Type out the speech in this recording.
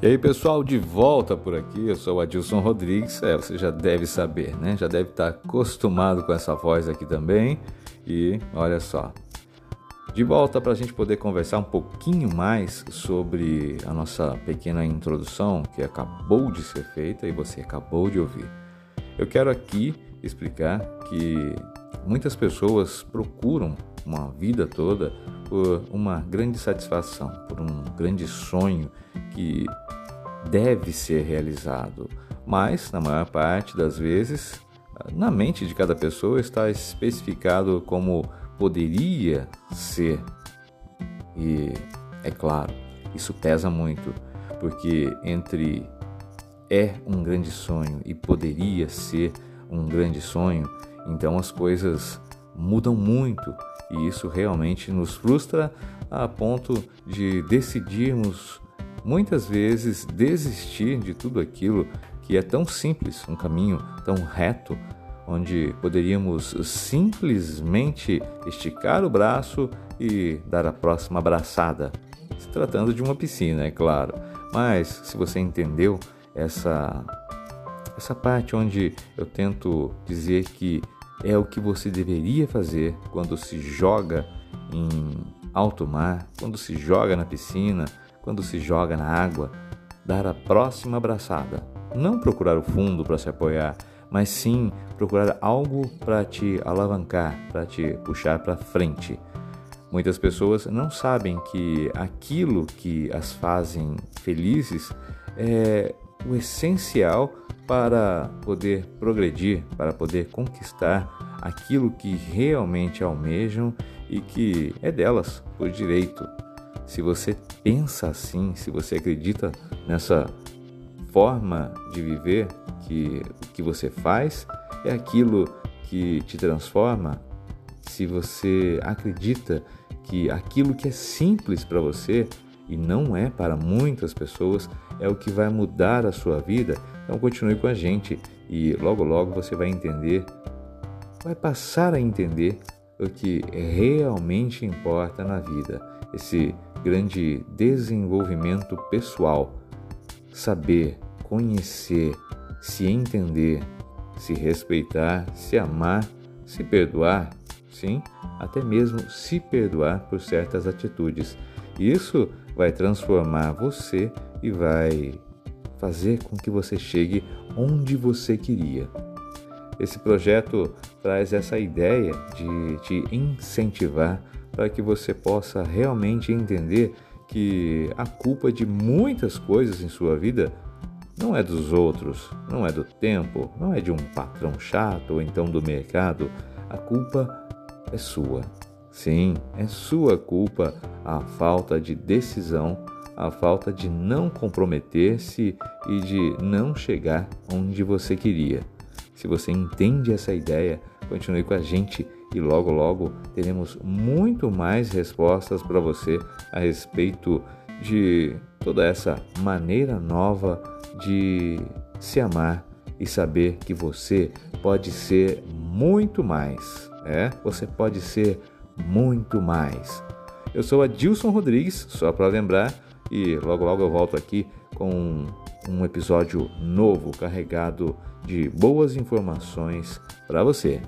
E aí, pessoal, de volta por aqui. Eu sou o Adilson Rodrigues. É, você já deve saber, né? Já deve estar acostumado com essa voz aqui também. E olha só, de volta para a gente poder conversar um pouquinho mais sobre a nossa pequena introdução que acabou de ser feita e você acabou de ouvir. Eu quero aqui explicar que muitas pessoas procuram uma vida toda por uma grande satisfação, por um grande sonho que deve ser realizado, mas na maior parte das vezes, na mente de cada pessoa está especificado como poderia ser. E é claro, isso pesa muito, porque entre é um grande sonho e poderia ser um grande sonho, então as coisas mudam muito e isso realmente nos frustra a ponto de decidirmos muitas vezes desistir de tudo aquilo que é tão simples, um caminho tão reto, onde poderíamos simplesmente esticar o braço e dar a próxima abraçada. Se tratando de uma piscina, é claro. Mas se você entendeu essa essa parte onde eu tento dizer que é o que você deveria fazer quando se joga em alto mar, quando se joga na piscina, quando se joga na água, dar a próxima abraçada. Não procurar o fundo para se apoiar, mas sim procurar algo para te alavancar, para te puxar para frente. Muitas pessoas não sabem que aquilo que as fazem felizes é o essencial para poder progredir, para poder conquistar aquilo que realmente almejam e que é delas por direito. Se você pensa assim, se você acredita nessa forma de viver que que você faz é aquilo que te transforma, se você acredita que aquilo que é simples para você e não é para muitas pessoas é o que vai mudar a sua vida, então continue com a gente e logo logo você vai entender, vai passar a entender o que realmente importa na vida, esse grande desenvolvimento pessoal, saber, conhecer, se entender, se respeitar, se amar, se perdoar, sim, até mesmo se perdoar por certas atitudes. Isso vai transformar você e vai fazer com que você chegue onde você queria. Esse projeto traz essa ideia de te incentivar para que você possa realmente entender que a culpa de muitas coisas em sua vida não é dos outros, não é do tempo, não é de um patrão chato ou então do mercado. A culpa é sua. Sim, é sua culpa a falta de decisão a falta de não comprometer-se e de não chegar onde você queria. Se você entende essa ideia, continue com a gente e logo logo teremos muito mais respostas para você a respeito de toda essa maneira nova de se amar e saber que você pode ser muito mais. É, você pode ser muito mais. Eu sou Adilson Rodrigues, só para lembrar e logo logo eu volto aqui com um episódio novo carregado de boas informações para você.